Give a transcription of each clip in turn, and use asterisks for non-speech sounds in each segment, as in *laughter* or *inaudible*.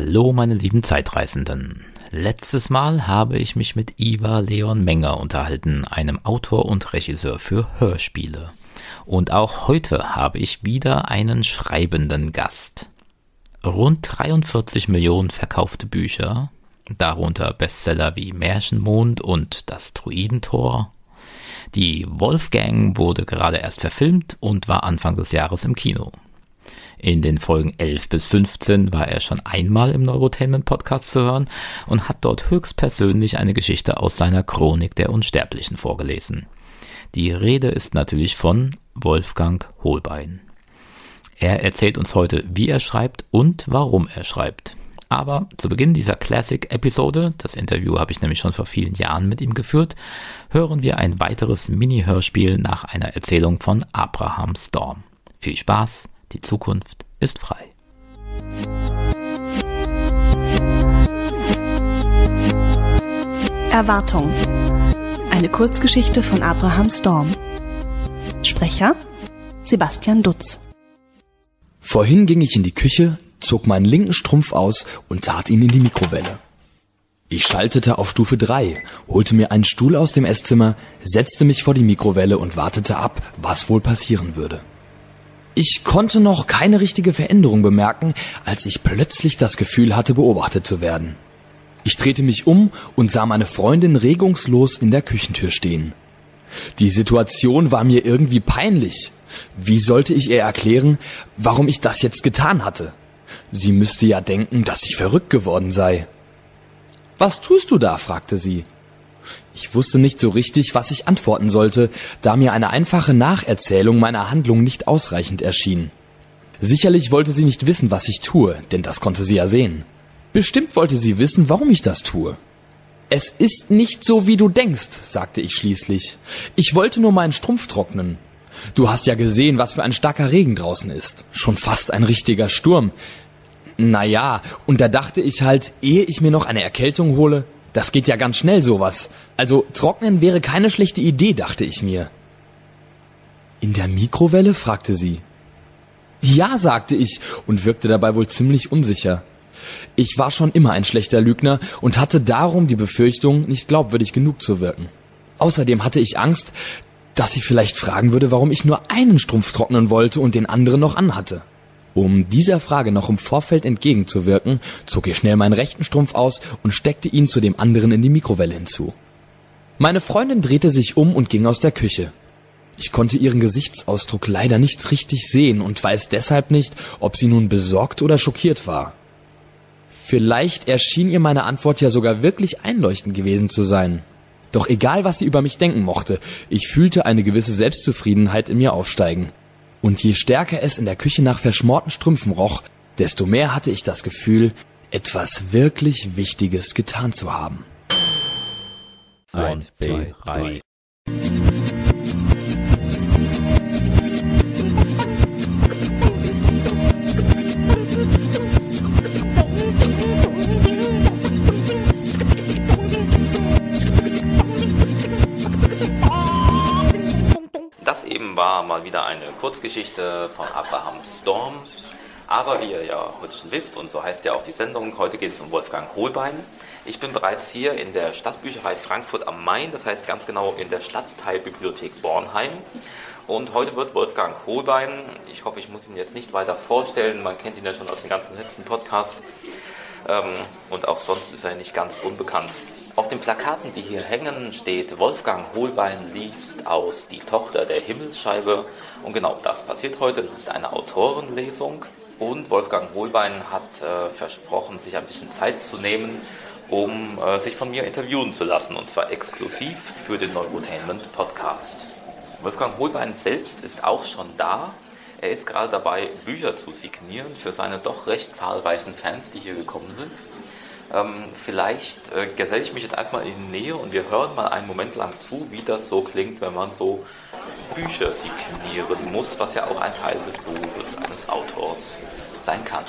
Hallo meine lieben Zeitreisenden. Letztes Mal habe ich mich mit Iva Leon Menger unterhalten, einem Autor und Regisseur für Hörspiele. Und auch heute habe ich wieder einen schreibenden Gast. Rund 43 Millionen verkaufte Bücher, darunter Bestseller wie Märchenmond und Das Druidentor. Die Wolfgang wurde gerade erst verfilmt und war Anfang des Jahres im Kino. In den Folgen 11 bis 15 war er schon einmal im Neurotainment Podcast zu hören und hat dort höchstpersönlich eine Geschichte aus seiner Chronik der Unsterblichen vorgelesen. Die Rede ist natürlich von Wolfgang Holbein. Er erzählt uns heute, wie er schreibt und warum er schreibt. Aber zu Beginn dieser Classic-Episode, das Interview habe ich nämlich schon vor vielen Jahren mit ihm geführt, hören wir ein weiteres Mini-Hörspiel nach einer Erzählung von Abraham Storm. Viel Spaß! Die Zukunft ist frei. Erwartung. Eine Kurzgeschichte von Abraham Storm. Sprecher Sebastian Dutz. Vorhin ging ich in die Küche, zog meinen linken Strumpf aus und tat ihn in die Mikrowelle. Ich schaltete auf Stufe 3, holte mir einen Stuhl aus dem Esszimmer, setzte mich vor die Mikrowelle und wartete ab, was wohl passieren würde. Ich konnte noch keine richtige Veränderung bemerken, als ich plötzlich das Gefühl hatte, beobachtet zu werden. Ich drehte mich um und sah meine Freundin regungslos in der Küchentür stehen. Die Situation war mir irgendwie peinlich. Wie sollte ich ihr erklären, warum ich das jetzt getan hatte? Sie müsste ja denken, dass ich verrückt geworden sei. Was tust du da? fragte sie. Ich wusste nicht so richtig, was ich antworten sollte, da mir eine einfache Nacherzählung meiner Handlung nicht ausreichend erschien. Sicherlich wollte sie nicht wissen, was ich tue, denn das konnte sie ja sehen. Bestimmt wollte sie wissen, warum ich das tue. Es ist nicht so, wie du denkst, sagte ich schließlich. Ich wollte nur meinen Strumpf trocknen. Du hast ja gesehen, was für ein starker Regen draußen ist. Schon fast ein richtiger Sturm. Naja, und da dachte ich halt, ehe ich mir noch eine Erkältung hole, das geht ja ganz schnell sowas. Also trocknen wäre keine schlechte Idee, dachte ich mir. In der Mikrowelle? fragte sie. Ja, sagte ich und wirkte dabei wohl ziemlich unsicher. Ich war schon immer ein schlechter Lügner und hatte darum die Befürchtung, nicht glaubwürdig genug zu wirken. Außerdem hatte ich Angst, dass sie vielleicht fragen würde, warum ich nur einen Strumpf trocknen wollte und den anderen noch anhatte. Um dieser Frage noch im Vorfeld entgegenzuwirken, zog ich schnell meinen rechten Strumpf aus und steckte ihn zu dem anderen in die Mikrowelle hinzu. Meine Freundin drehte sich um und ging aus der Küche. Ich konnte ihren Gesichtsausdruck leider nicht richtig sehen und weiß deshalb nicht, ob sie nun besorgt oder schockiert war. Vielleicht erschien ihr meine Antwort ja sogar wirklich einleuchtend gewesen zu sein. Doch egal, was sie über mich denken mochte, ich fühlte eine gewisse Selbstzufriedenheit in mir aufsteigen. Und je stärker es in der Küche nach verschmorten Strümpfen roch, desto mehr hatte ich das Gefühl, etwas wirklich Wichtiges getan zu haben. 1, 2, 3. mal wieder eine Kurzgeschichte von Abraham Storm. Aber wie ihr ja heute schon wisst, und so heißt ja auch die Sendung, heute geht es um Wolfgang Holbein. Ich bin bereits hier in der Stadtbücherei Frankfurt am Main, das heißt ganz genau in der Stadtteilbibliothek Bornheim. Und heute wird Wolfgang Holbein, ich hoffe, ich muss ihn jetzt nicht weiter vorstellen, man kennt ihn ja schon aus den ganzen letzten Podcasts. Ähm, und auch sonst ist er nicht ganz unbekannt. Auf den Plakaten, die hier hängen, steht Wolfgang Holbein liest aus Die Tochter der Himmelsscheibe. Und genau das passiert heute. Das ist eine Autorenlesung. Und Wolfgang Holbein hat äh, versprochen, sich ein bisschen Zeit zu nehmen, um äh, sich von mir interviewen zu lassen. Und zwar exklusiv für den Neurotainment Podcast. Wolfgang Holbein selbst ist auch schon da. Er ist gerade dabei, Bücher zu signieren für seine doch recht zahlreichen Fans, die hier gekommen sind. Ähm, vielleicht äh, geselle ich mich jetzt einfach mal in die Nähe und wir hören mal einen Moment lang zu, wie das so klingt, wenn man so Bücher signieren muss, was ja auch ein Teil des Berufes eines Autors sein kann.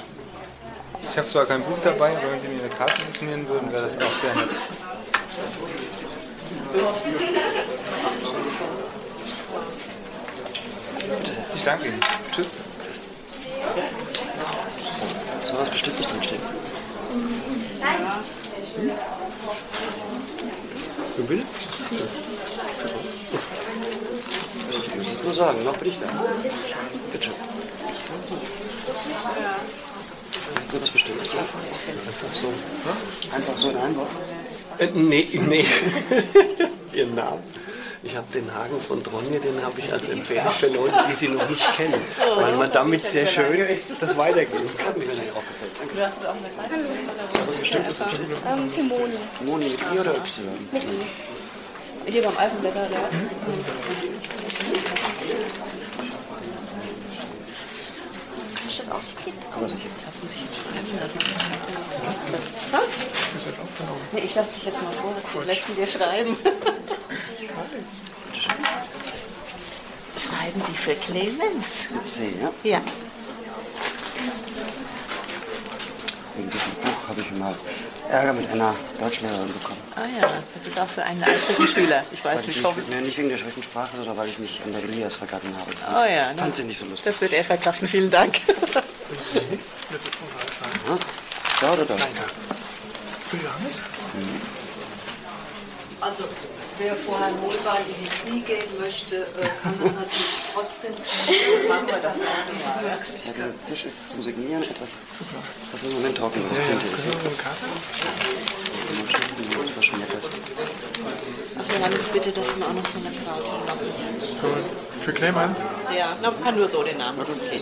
Ich habe zwar kein Buch dabei, aber wenn Sie mir eine Karte signieren würden, wäre das auch sehr nett. Ich danke Ihnen. Tschüss. So was Bestimmtes drinstehen. Du willst? Ja. Ich muss nur sagen, noch bin ich da. Bitte. So was Bestimmtes einfach. Einfach so. Ne? Einfach so in einem Wort? Äh, nee, nee. *laughs* Ihr Namen. Ich habe den Hagen von Tronje, den habe ich als Empfehlung für Leute, die sie noch nicht kennen, weil man damit sehr schön das weitergehen kann, wenn dir auch gefällt. Danke. Du hast es auch eine kleine Was bestimmtes? ähm, für Moni. Moni mit I oder Y? Mit I. Hier beim Alpenblätter, der. Ist das ausgekippt? Nee, ich lasse dich jetzt mal vor, was die letzten dir schreiben. *laughs* *laughs* Schreiben Sie für Clemens? Sie, ja. Ja. Wegen diesem Buch habe ich mal Ärger mit einer Deutschlehrerin bekommen. Ah ja, das ist auch für einen eifrigen Schüler. Ich weiß Weil ich nicht, warum. nee, nicht wegen der schlechten Sprache, sondern weil ich mich an der Elias vergangen habe. Das Oh ja, fand sie nicht so lustig. das wird er verkraften. Vielen Dank. *laughs* Da oder da? Für Johannes? Also, wer vor Herrn Hohlbein in die Knie gehen möchte, äh, kann das natürlich trotzdem tun. Das machen wir nicht. Ja, der Tisch ist zum Signieren etwas, was im Moment trocken ist. Ist. Und verschmiert Ach, Johannes, bitte, dass wir auch noch so eine Karte haben. Für Clemens? Ja, na, kann nur so den Namen. Okay.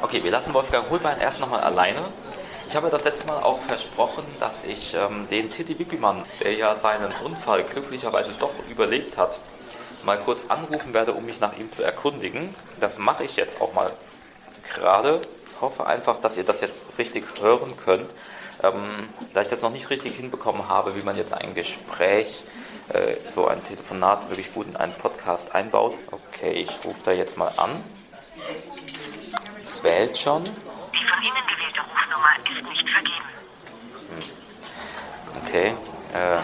Okay, wir lassen Wolfgang Holbein erst nochmal alleine. Ich habe das letzte Mal auch versprochen, dass ich ähm, den Titi Wippimann, der ja seinen Unfall glücklicherweise doch überlebt hat, mal kurz anrufen werde, um mich nach ihm zu erkundigen. Das mache ich jetzt auch mal gerade. Ich hoffe einfach, dass ihr das jetzt richtig hören könnt. Ähm, da ich das noch nicht richtig hinbekommen habe, wie man jetzt ein Gespräch, äh, so ein Telefonat wirklich gut in einen Podcast einbaut. Okay, ich rufe da jetzt mal an. Es wählt schon. Die von Ihnen gewählte Rufnummer ist nicht vergeben. Okay. Äh,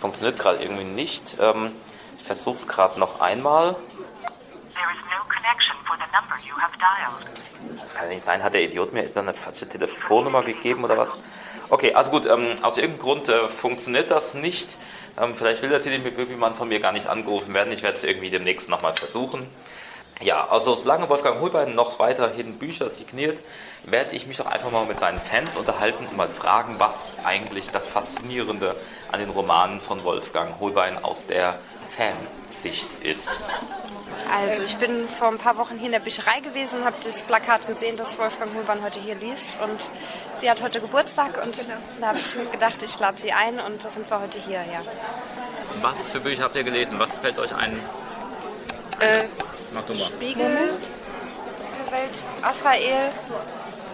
funktioniert gerade irgendwie nicht. Ähm, ich versuche es gerade noch einmal. Das kann nicht sein. Hat der Idiot mir etwa eine falsche Telefonnummer gegeben oder was? Okay, also gut. Ähm, aus irgendeinem Grund äh, funktioniert das nicht. Ähm, vielleicht will der Telemann von mir gar nicht angerufen werden. Ich werde es irgendwie demnächst nochmal versuchen. Ja, also solange Wolfgang Holbein noch weiterhin Bücher signiert, werde ich mich doch einfach mal mit seinen Fans unterhalten und mal fragen, was eigentlich das Faszinierende an den Romanen von Wolfgang Holbein aus der Fansicht ist. Also ich bin vor ein paar Wochen hier in der Bücherei gewesen und habe das Plakat gesehen, dass Wolfgang Holbein heute hier liest. Und sie hat heute Geburtstag und da habe ich gedacht, ich lade sie ein und da sind wir heute hier, ja. Was für Bücher habt ihr gelesen? Was fällt euch ein? Äh, Mach du mal. Spiegel, Welt, Azrael,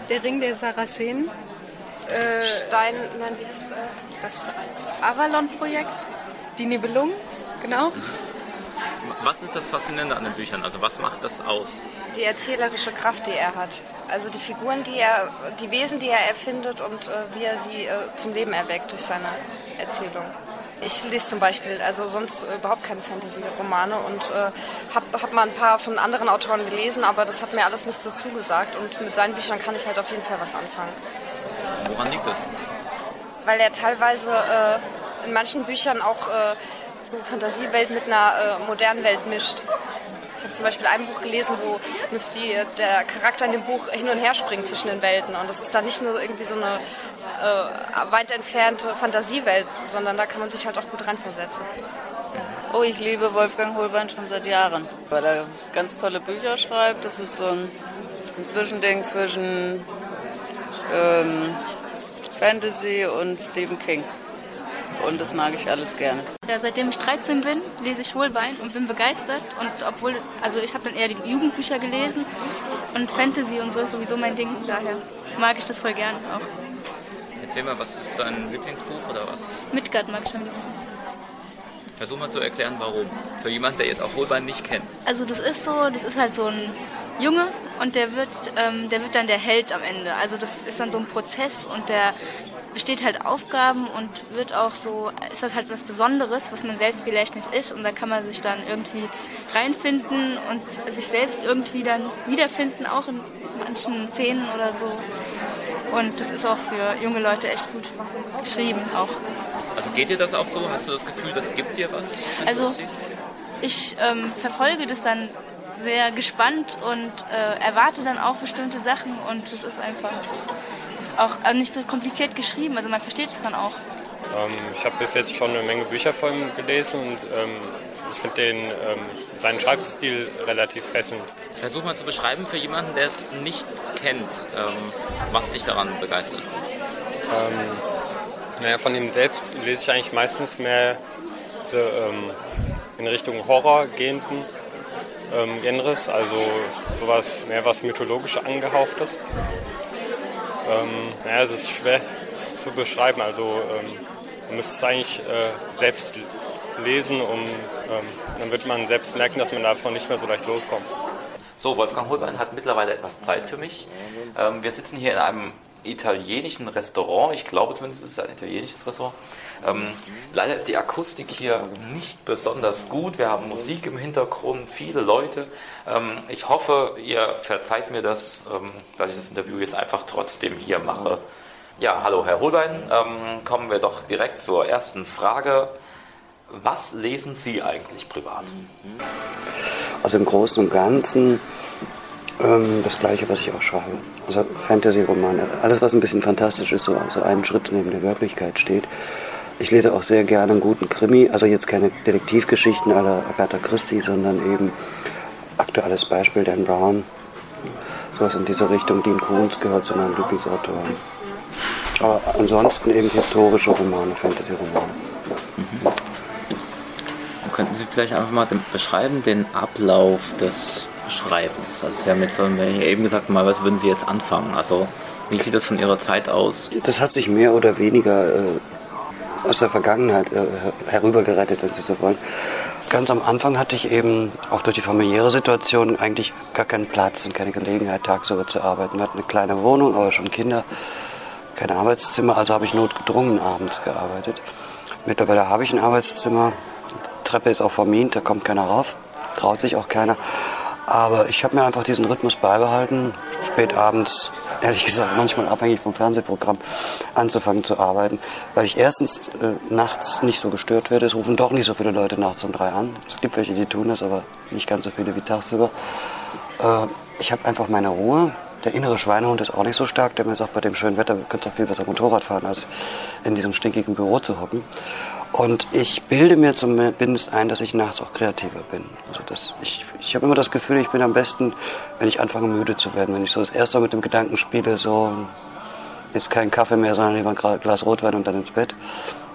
Der Ring der Sarazenen, äh, Stein, nein, wie heißt äh, das Avalon-Projekt, die Nibelungen, genau. Was ist das Faszinierende an den Büchern? Also was macht das aus? die erzählerische Kraft, die er hat. Also die Figuren, die er, die Wesen, die er erfindet und äh, wie er sie äh, zum Leben erweckt durch seine Erzählung. Ich lese zum Beispiel, also sonst äh, überhaupt keine Fantasy-Romane und äh, habe hab mal ein paar von anderen Autoren gelesen, aber das hat mir alles nicht so zugesagt und mit seinen Büchern kann ich halt auf jeden Fall was anfangen. Woran liegt das? Weil er teilweise äh, in manchen Büchern auch äh, so Fantasiewelt mit einer äh, modernen Welt mischt. Ich habe zum Beispiel ein Buch gelesen, wo die, der Charakter in dem Buch hin und her springt zwischen den Welten. Und das ist dann nicht nur irgendwie so eine äh, weit entfernte Fantasiewelt, sondern da kann man sich halt auch gut reinversetzen. Oh, ich liebe Wolfgang Holbein schon seit Jahren, weil er ganz tolle Bücher schreibt. Das ist so ein, ein Zwischending zwischen ähm, Fantasy und Stephen King. Und das mag ich alles gerne. Ja, seitdem ich 13 bin, lese ich Holbein und bin begeistert. Und obwohl, also ich habe dann eher die Jugendbücher gelesen und Fantasy und so ist sowieso mein Ding. Daher mag ich das voll gern auch. Erzähl mal, was ist dein Lieblingsbuch oder was? Midgard mag ich am liebsten. Versuch mal zu erklären, warum. Für jemanden, der jetzt auch Holbein nicht kennt. Also das ist so, das ist halt so ein Junge und der wird, ähm, der wird dann der Held am Ende. Also das ist dann so ein Prozess und der besteht halt Aufgaben und wird auch so, ist das halt was Besonderes, was man selbst vielleicht nicht ist und da kann man sich dann irgendwie reinfinden und sich selbst irgendwie dann wiederfinden, auch in manchen Szenen oder so. Und das ist auch für junge Leute echt gut geschrieben auch. Also geht dir das auch so? Hast du das Gefühl, das gibt dir was? Also ich ähm, verfolge das dann sehr gespannt und äh, erwarte dann auch bestimmte Sachen und es ist einfach auch äh, nicht so kompliziert geschrieben, also man versteht es dann auch. Ähm, ich habe bis jetzt schon eine Menge Bücher von ihm gelesen und ähm, ich finde den ähm, seinen Schreibstil relativ fesselnd. Versuch mal zu beschreiben für jemanden, der es nicht kennt, ähm, was dich daran begeistert. Ähm, naja, von ihm selbst lese ich eigentlich meistens mehr so, ähm, in Richtung Horror gehenden ähm, Genres, also sowas mehr was mythologisch angehauchtes. Ähm, naja, es ist schwer zu beschreiben, also ähm, man müsste es eigentlich äh, selbst lesen, um, ähm, dann wird man selbst merken, dass man davon nicht mehr so leicht loskommt. So, Wolfgang Holbein hat mittlerweile etwas Zeit für mich. Ähm, wir sitzen hier in einem italienischen Restaurant. Ich glaube zumindest, es ist ein italienisches Restaurant. Ähm, leider ist die Akustik hier nicht besonders gut. Wir haben Musik im Hintergrund, viele Leute. Ähm, ich hoffe, ihr verzeiht mir das, ähm, dass ich das Interview jetzt einfach trotzdem hier mache. Ja, hallo Herr Holbein. Ähm, kommen wir doch direkt zur ersten Frage. Was lesen Sie eigentlich privat? Also im Großen und Ganzen ähm, das Gleiche, was ich auch schreibe. Also Fantasy-Romane. Alles, was ein bisschen fantastisch ist, so also einen Schritt neben der Wirklichkeit steht. Ich lese auch sehr gerne einen guten Krimi, also jetzt keine Detektivgeschichten aller Agatha Christie, sondern eben aktuelles Beispiel Dan Brown. Sowas in diese Richtung. Dean Koons gehört zu meinen Lieblingsautoren. Aber ansonsten eben historische Romane, Fantasy-Romane. Mhm. Könnten Sie vielleicht einfach mal beschreiben den Ablauf des Schreibens? Also Sie haben jetzt eben gesagt, mal was würden Sie jetzt anfangen? Also wie sieht das von Ihrer Zeit aus? Das hat sich mehr oder weniger äh, aus der Vergangenheit äh, herübergerettet, wenn Sie so wollen. Ganz am Anfang hatte ich eben auch durch die familiäre Situation eigentlich gar keinen Platz und keine Gelegenheit, tagsüber zu arbeiten. Wir hatten eine kleine Wohnung, aber schon Kinder, kein Arbeitszimmer, also habe ich notgedrungen abends gearbeitet. Mittlerweile habe ich ein Arbeitszimmer, die Treppe ist auch vermint, da kommt keiner rauf, traut sich auch keiner. Aber ich habe mir einfach diesen Rhythmus beibehalten, spät abends ehrlich gesagt manchmal abhängig vom Fernsehprogramm anzufangen zu arbeiten, weil ich erstens äh, nachts nicht so gestört werde. Es rufen doch nicht so viele Leute nachts um drei an. Es gibt welche, die tun das, aber nicht ganz so viele wie tagsüber. Äh, ich habe einfach meine Ruhe. Der innere Schweinehund ist auch nicht so stark, der mir sagt, bei dem schönen Wetter könntest du auch viel besser Motorrad fahren, als in diesem stinkigen Büro zu hocken. Und ich bilde mir zumindest ein, dass ich nachts auch kreativer bin. Also das, ich ich habe immer das Gefühl, ich bin am besten, wenn ich anfange müde zu werden. Wenn ich so das erste Mal mit dem Gedanken spiele, so jetzt kein Kaffee mehr, sondern lieber ein Glas Rotwein und dann ins Bett.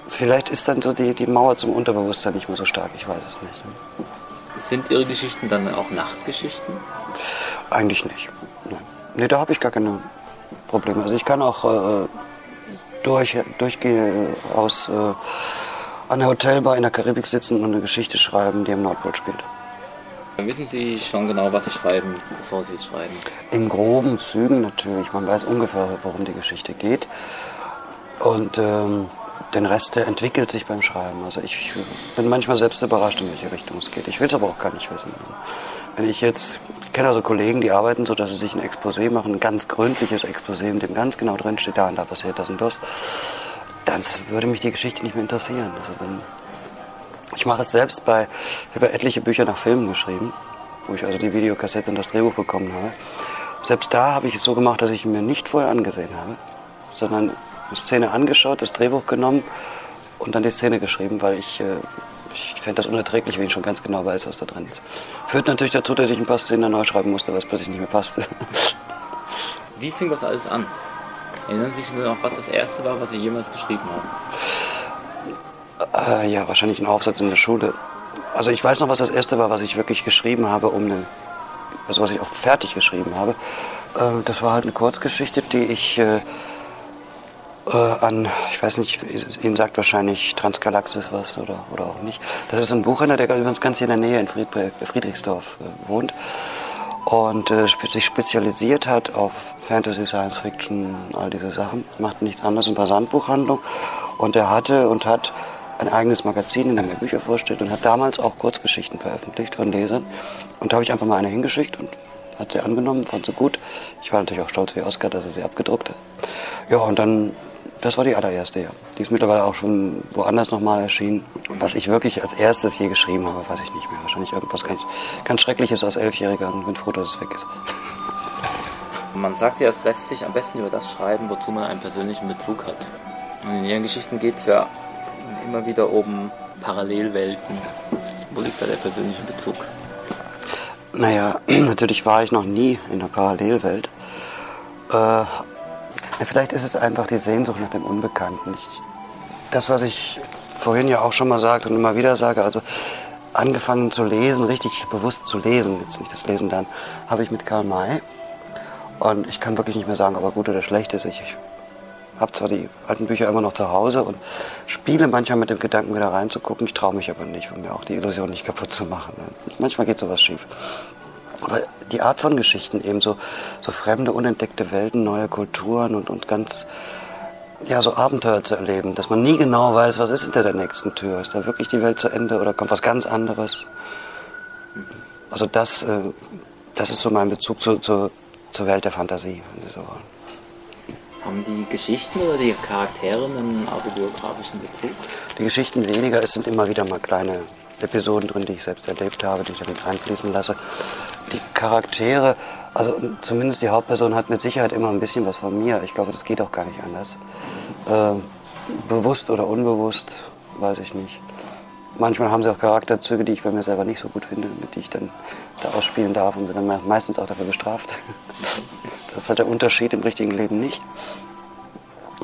Vielleicht ist dann so die, die Mauer zum Unterbewusstsein nicht mehr so stark, ich weiß es nicht. Sind Ihre Geschichten dann auch Nachtgeschichten? Eigentlich nicht. Nein. Nee, da habe ich gar keine Probleme. Also ich kann auch äh, durch, durchgehen aus äh, an der Hotelbar in der Karibik sitzen und eine Geschichte schreiben, die im Nordpol spielt. Wissen Sie schon genau, was Sie schreiben, bevor Sie es schreiben. In groben Zügen natürlich. Man weiß ungefähr, worum die Geschichte geht. Und ähm, den Rest, entwickelt sich beim Schreiben. Also ich bin manchmal selbst überrascht, in welche Richtung es geht. Ich will es aber auch gar nicht wissen. Also wenn ich jetzt, ich kenne also Kollegen, die arbeiten so, dass sie sich ein Exposé machen, ein ganz gründliches Exposé, in dem ganz genau drin steht, da und da passiert das und das, dann würde mich die Geschichte nicht mehr interessieren. Also dann ich mache es selbst bei, ich habe etliche Bücher nach Filmen geschrieben, wo ich also die Videokassette und das Drehbuch bekommen habe. Selbst da habe ich es so gemacht, dass ich mir nicht vorher angesehen habe, sondern eine Szene angeschaut, das Drehbuch genommen und dann die Szene geschrieben, weil ich, äh, ich fände das unerträglich, wenn ich schon ganz genau weiß, was da drin ist. Führt natürlich dazu, dass ich ein paar Szenen neu schreiben musste, was plötzlich nicht mehr passte. Wie fing das alles an? Erinnern Sie sich noch, was das erste war, was Sie jemals geschrieben haben? Äh, ja, wahrscheinlich ein Aufsatz in der Schule. Also ich weiß noch, was das erste war, was ich wirklich geschrieben habe, um eine, also was ich auch fertig geschrieben habe. Äh, das war halt eine Kurzgeschichte, die ich äh, äh, an, ich weiß nicht, Ihnen sagt wahrscheinlich Transgalaxis was oder, oder auch nicht. Das ist ein Buchhändler, der übrigens ganz hier in der Nähe in Friedrich, Friedrichsdorf äh, wohnt und äh, sich spezialisiert hat auf Fantasy, Science Fiction, all diese Sachen. Macht nichts anderes in Versandbuchhandlung und er hatte und hat ein eigenes Magazin, in dem er Bücher vorstellt und hat damals auch Kurzgeschichten veröffentlicht von Lesern. Und da habe ich einfach mal eine hingeschickt und hat sie angenommen, fand sie gut. Ich war natürlich auch stolz wie Oskar, dass er sie abgedruckt hat. Ja, und dann, das war die allererste, ja. Die ist mittlerweile auch schon woanders nochmal erschienen. Was ich wirklich als erstes je geschrieben habe, weiß ich nicht mehr. Wahrscheinlich irgendwas ganz, ganz Schreckliches als Elfjähriger und bin froh, dass es weg ist. Man sagt ja, es lässt sich am besten über das schreiben, wozu man einen persönlichen Bezug hat. Und in Ihren Geschichten geht es ja immer wieder um Parallelwelten. Wo liegt da der persönliche Bezug? Naja, *clears throat* natürlich war ich noch nie in einer Parallelwelt. Äh, vielleicht ist es einfach die Sehnsucht nach dem Unbekannten. Ich, das, was ich vorhin ja auch schon mal sagte und immer wieder sage, also angefangen zu lesen, richtig bewusst zu lesen, jetzt nicht das Lesen dann, habe ich mit Karl May. Und ich kann wirklich nicht mehr sagen, ob er gut oder schlecht ist. Ich, ich habe zwar die alten Bücher immer noch zu Hause und spiele manchmal mit dem Gedanken, wieder reinzugucken. Ich traue mich aber nicht, um mir auch die Illusion nicht kaputt zu machen. Manchmal geht sowas schief. Aber die Art von Geschichten, eben so, so fremde, unentdeckte Welten, neue Kulturen und, und ganz, ja, so Abenteuer zu erleben, dass man nie genau weiß, was ist hinter der nächsten Tür. Ist da wirklich die Welt zu Ende oder kommt was ganz anderes? Also das, äh, das ist so mein Bezug zu, zu, zur Welt der Fantasie, wenn Sie so wollen. Haben die Geschichten oder die Charaktere einen autobiografischen Bezug? Die Geschichten weniger, es sind immer wieder mal kleine Episoden drin, die ich selbst erlebt habe, die ich damit einfließen lasse. Die Charaktere, also zumindest die Hauptperson hat mit Sicherheit immer ein bisschen was von mir. Ich glaube, das geht auch gar nicht anders. Äh, bewusst oder unbewusst, weiß ich nicht. Manchmal haben sie auch Charakterzüge, die ich bei mir selber nicht so gut finde, mit die ich dann da ausspielen darf und bin dann meistens auch dafür bestraft. *laughs* Das hat der Unterschied im richtigen Leben nicht.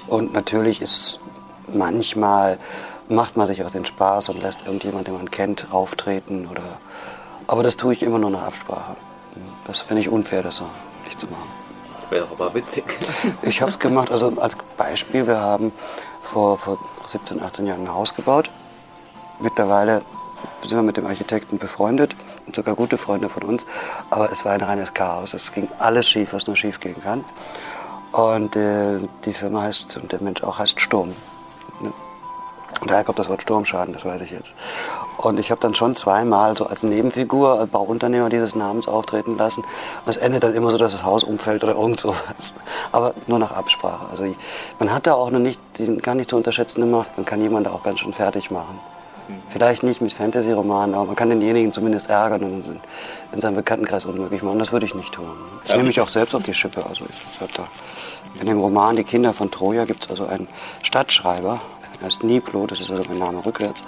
Und natürlich ist manchmal macht man sich auch den Spaß und lässt irgendjemand, den man kennt, auftreten oder. Aber das tue ich immer nur nach Absprache. Das finde ich unfair, das so nicht zu machen. Wäre aber witzig. *laughs* Ich habe es gemacht, also als Beispiel, wir haben vor, vor 17, 18 Jahren ein Haus gebaut. Mittlerweile sind wir mit dem Architekten befreundet und sogar gute Freunde von uns. Aber es war ein reines Chaos. Es ging alles schief, was nur schief gehen kann. Und äh, die Firma heißt, und der Mensch auch heißt Sturm. Ne? Und daher kommt das Wort Sturmschaden, das weiß ich jetzt. Und ich habe dann schon zweimal so als Nebenfigur, als Bauunternehmer dieses Namens auftreten lassen. Und es endet dann immer so, dass das Haus umfällt oder irgend sowas. Aber nur nach Absprache. Also man hat da auch noch nicht, die gar nicht zu unterschätzende Macht. Man kann jemanden da auch ganz schön fertig machen. Vielleicht nicht mit Fantasy-Romanen, aber man kann denjenigen zumindest ärgern und in, in seinem Bekanntenkreis unmöglich machen. Das würde ich nicht tun. Ich nehme mich auch selbst auf die Schippe. Also ich, da, in dem Roman Die Kinder von Troja gibt es also einen Stadtschreiber, er heißt Niblo, das ist also mein Name rückwärts.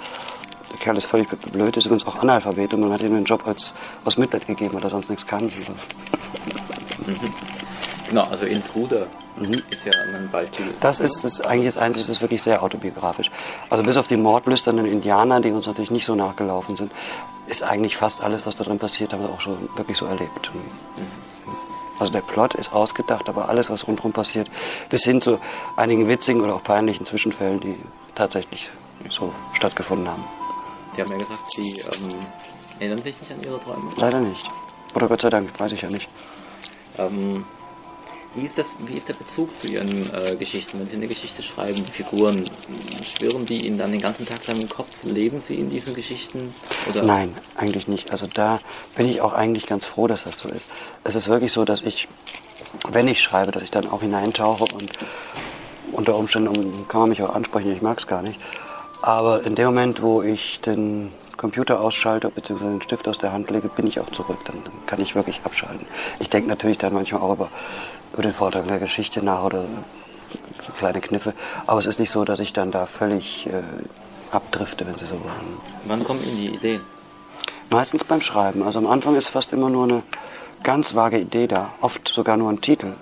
Der Kerl ist völlig blöd, ist übrigens auch Analphabet und man hat ihm den Job als, aus Mitleid gegeben, weil er sonst nichts kann. Mhm. *laughs* Genau, also Intruder mhm. ist ja ein Beispiel. Das ist, das eigentlich das Einzige, das ist wirklich sehr autobiografisch. Also bis auf die mordlüsternden Indianer, die uns natürlich nicht so nachgelaufen sind, ist eigentlich fast alles, was da drin passiert, haben wir auch schon wirklich so erlebt. Mhm. Also der Plot ist ausgedacht, aber alles, was rundherum passiert, bis hin zu einigen witzigen oder auch peinlichen Zwischenfällen, die tatsächlich so stattgefunden haben. Sie haben ja gesagt, Sie ähm, erinnern sich nicht an Ihre Träume? Leider nicht. Oder Gott sei Dank, weiß ich ja nicht. Ähm, wie ist, das, wie ist der Bezug zu Ihren äh, Geschichten? Wenn Sie eine Geschichte schreiben, die Figuren, schwirren die Ihnen dann den ganzen Tag lang im Kopf? Leben Sie in diesen Geschichten? Oder? Nein, eigentlich nicht. Also da bin ich auch eigentlich ganz froh, dass das so ist. Es ist wirklich so, dass ich, wenn ich schreibe, dass ich dann auch hineintauche und unter Umständen kann man mich auch ansprechen, ich mag es gar nicht. Aber in dem Moment, wo ich den Computer ausschalte bzw. den Stift aus der Hand lege, bin ich auch zurück. Dann, dann kann ich wirklich abschalten. Ich denke natürlich dann manchmal auch über, über den Vortrag der Geschichte nach oder kleine Kniffe. Aber es ist nicht so, dass ich dann da völlig äh, abdrifte, wenn Sie so wollen. Wann kommen Ihnen die Ideen? Meistens beim Schreiben. Also am Anfang ist fast immer nur eine ganz vage Idee da. Oft sogar nur ein Titel.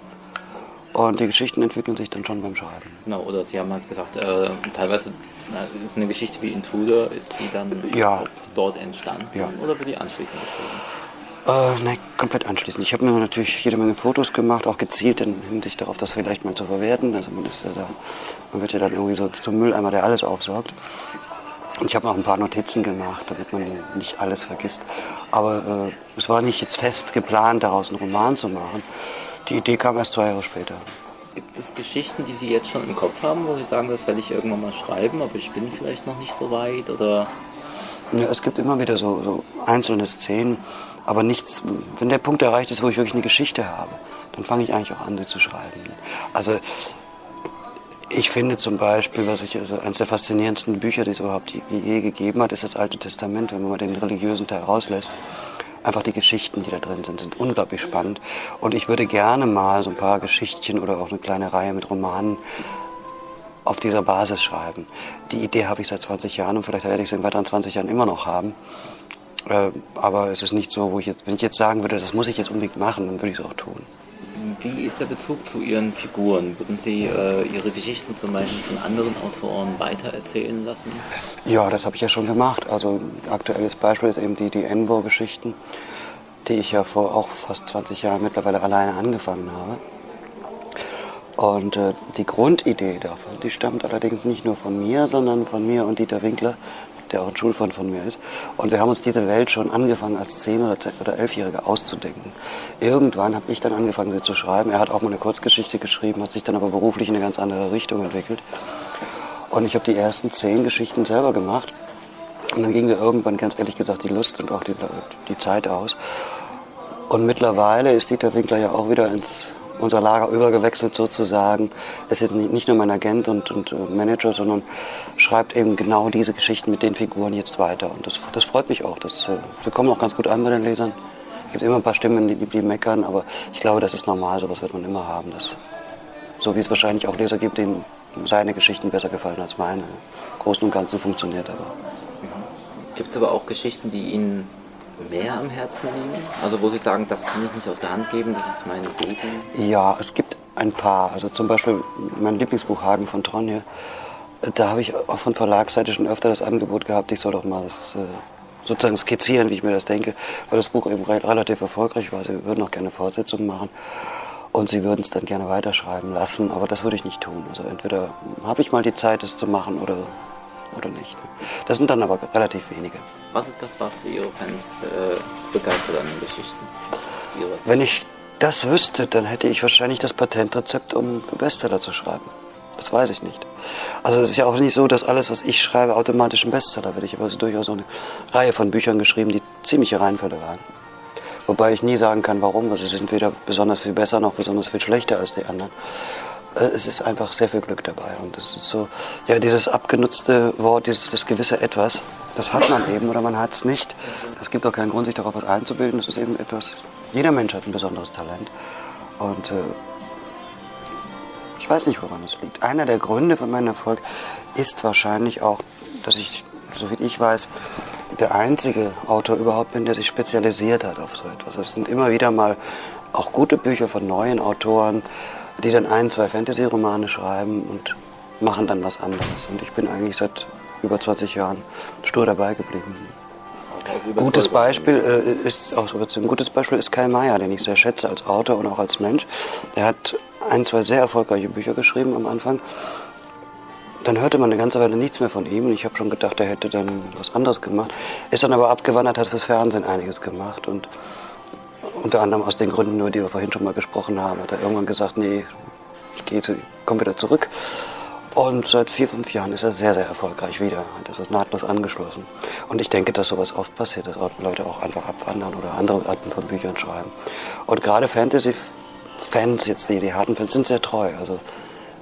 Und die Geschichten entwickeln sich dann schon beim Schreiben. Genau, oder Sie haben halt gesagt, äh, teilweise na, ist eine Geschichte wie Intruder, ist die dann ja. dort entstanden Ja. oder wird die anschließend geschrieben? Äh, nein, komplett anschließend. Ich habe mir natürlich jede Menge Fotos gemacht, auch gezielt in Hinsicht darauf, das vielleicht mal zu verwerten. Also man, ist ja da, man wird ja dann irgendwie so zum Mülleimer, der alles aufsaugt. Und ich habe auch ein paar Notizen gemacht, damit man nicht alles vergisst. Aber äh, es war nicht jetzt fest geplant, daraus einen Roman zu machen. Die Idee kam erst zwei Jahre später. Gibt es Geschichten, die Sie jetzt schon im Kopf haben, wo Sie sagen, das werde ich irgendwann mal schreiben, aber ich bin vielleicht noch nicht so weit oder Ja, es gibt immer wieder so, so einzelne Szenen, aber nichts, wenn der Punkt erreicht ist, wo ich wirklich eine Geschichte habe, dann fange ich eigentlich auch an, sie zu schreiben. Also ich finde zum Beispiel, was ich, also eines der faszinierendsten Bücher, die es überhaupt je gegeben hat, ist das Alte Testament, wenn man mal den religiösen Teil rauslässt. Einfach die Geschichten, die da drin sind, sind unglaublich spannend. Und ich würde gerne mal so ein paar Geschichtchen oder auch eine kleine Reihe mit Romanen auf dieser Basis schreiben. Die Idee habe ich seit 20 Jahren und vielleicht werde ich sie in weiteren 20 Jahren immer noch haben. Äh, aber es ist nicht so, wo ich jetzt, wenn ich jetzt sagen würde, das muss ich jetzt unbedingt machen, dann würde ich es auch tun. Wie ist der Bezug zu Ihren Figuren? Würden Sie äh, Ihre Geschichten zum Beispiel von anderen Autoren weitererzählen lassen? Ja, das habe ich ja schon gemacht. Also aktuelles Beispiel ist eben die, die Envo-Geschichten, die ich ja vor auch fast 20 Jahren mittlerweile alleine angefangen habe. Und äh, die Grundidee davon, die stammt allerdings nicht nur von mir, sondern von mir und Dieter Winkler, der auch ein Schulfreund von mir ist. Und wir haben uns diese Welt schon angefangen als 10- oder, oder 11-Jährige auszudenken. Irgendwann habe ich dann angefangen, sie zu schreiben. Er hat auch mal eine Kurzgeschichte geschrieben, hat sich dann aber beruflich in eine ganz andere Richtung entwickelt. Und ich habe die ersten zehn Geschichten selber gemacht. Und dann ging mir irgendwann, ganz ehrlich gesagt, die Lust und auch die, die Zeit aus. Und mittlerweile ist Dieter Winkler ja auch wieder ins unser Lager übergewechselt sozusagen. Es ist nicht nur mein Agent und, und äh, Manager, sondern schreibt eben genau diese Geschichten mit den Figuren jetzt weiter. Und das, das freut mich auch. Das, äh, wir kommen auch ganz gut an bei den Lesern. Es gibt immer ein paar Stimmen, die, die meckern, aber ich glaube, das ist normal. Sowas wird man immer haben. Das, so wie es wahrscheinlich auch Leser gibt, denen seine Geschichten besser gefallen als meine. Im Großen und Ganzen funktioniert aber. Gibt es aber auch Geschichten, die Ihnen mehr am Herzen liegen? Also wo Sie sagen, das kann ich nicht aus der Hand geben, das ist mein Leben? Ja, es gibt ein paar. Also zum Beispiel mein Lieblingsbuch Hagen von Tronje. Da habe ich auch von Verlagsseite schon öfter das Angebot gehabt, ich soll doch mal das, äh, sozusagen skizzieren, wie ich mir das denke, weil das Buch eben relativ erfolgreich war. Sie würden auch gerne Fortsetzungen machen und sie würden es dann gerne weiterschreiben lassen, aber das würde ich nicht tun. Also entweder habe ich mal die Zeit, es zu machen oder, oder nicht. Das sind dann aber relativ wenige. Was ist das, was Ihre Fans äh, begeistert an den Geschichten? Wenn ich das wüsste, dann hätte ich wahrscheinlich das Patentrezept, um Bestseller zu schreiben. Das weiß ich nicht. Also es ist ja auch nicht so, dass alles, was ich schreibe, automatisch ein Bestseller wird. Ich habe also durchaus eine Reihe von Büchern geschrieben, die ziemliche Reinfälle waren. Wobei ich nie sagen kann, warum. Also sie sind weder besonders viel besser noch besonders viel schlechter als die anderen. Äh, es ist einfach sehr viel Glück dabei. Und es ist so, ja, dieses abgenutzte Wort, dieses das gewisse Etwas, das hat man eben oder man hat es nicht. Es gibt auch keinen Grund, sich darauf was einzubilden. Es ist eben etwas, jeder Mensch hat ein besonderes Talent. Und äh, ich weiß nicht, woran es liegt. Einer der Gründe für meinen Erfolg ist wahrscheinlich auch, dass ich, so wie ich weiß, der einzige Autor überhaupt bin, der sich spezialisiert hat auf so etwas. Es sind immer wieder mal auch gute Bücher von neuen Autoren, die dann ein, zwei Fantasy-Romane schreiben und machen dann was anderes. Und ich bin eigentlich seit über 20 Jahren stur dabei geblieben. Gutes Beispiel äh, ist auch ein gutes Beispiel ist Kai Meier, den ich sehr schätze als Autor und auch als Mensch. Er hat ein, zwei sehr erfolgreiche Bücher geschrieben am Anfang. Dann hörte man eine ganze Weile nichts mehr von ihm und ich habe schon gedacht, er hätte dann was anderes gemacht. Ist dann aber abgewandert, hat fürs Fernsehen einiges gemacht und unter anderem aus den Gründen nur, die wir vorhin schon mal gesprochen haben, hat er irgendwann gesagt, nee, ich gehe, komm wieder zurück. Und seit vier, fünf Jahren ist er sehr, sehr erfolgreich wieder. Hat das nahtlos angeschlossen. Und ich denke, dass sowas oft passiert, dass Leute auch einfach abwandern oder andere Arten von Büchern schreiben. Und gerade Fantasy-Fans, jetzt die, die harten Fans, sind sehr treu. Also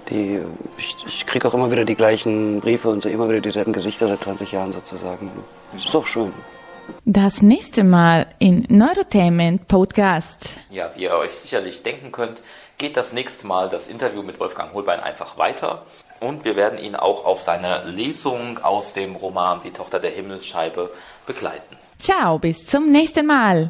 die, ich, ich kriege auch immer wieder die gleichen Briefe und sehe immer wieder dieselben Gesichter seit 20 Jahren sozusagen. Das ist auch schön. Das nächste Mal in Neurotainment Podcast. Ja, wie ihr euch sicherlich denken könnt, geht das nächste Mal das Interview mit Wolfgang Holbein einfach weiter. Und wir werden ihn auch auf seiner Lesung aus dem Roman Die Tochter der Himmelsscheibe begleiten. Ciao, bis zum nächsten Mal.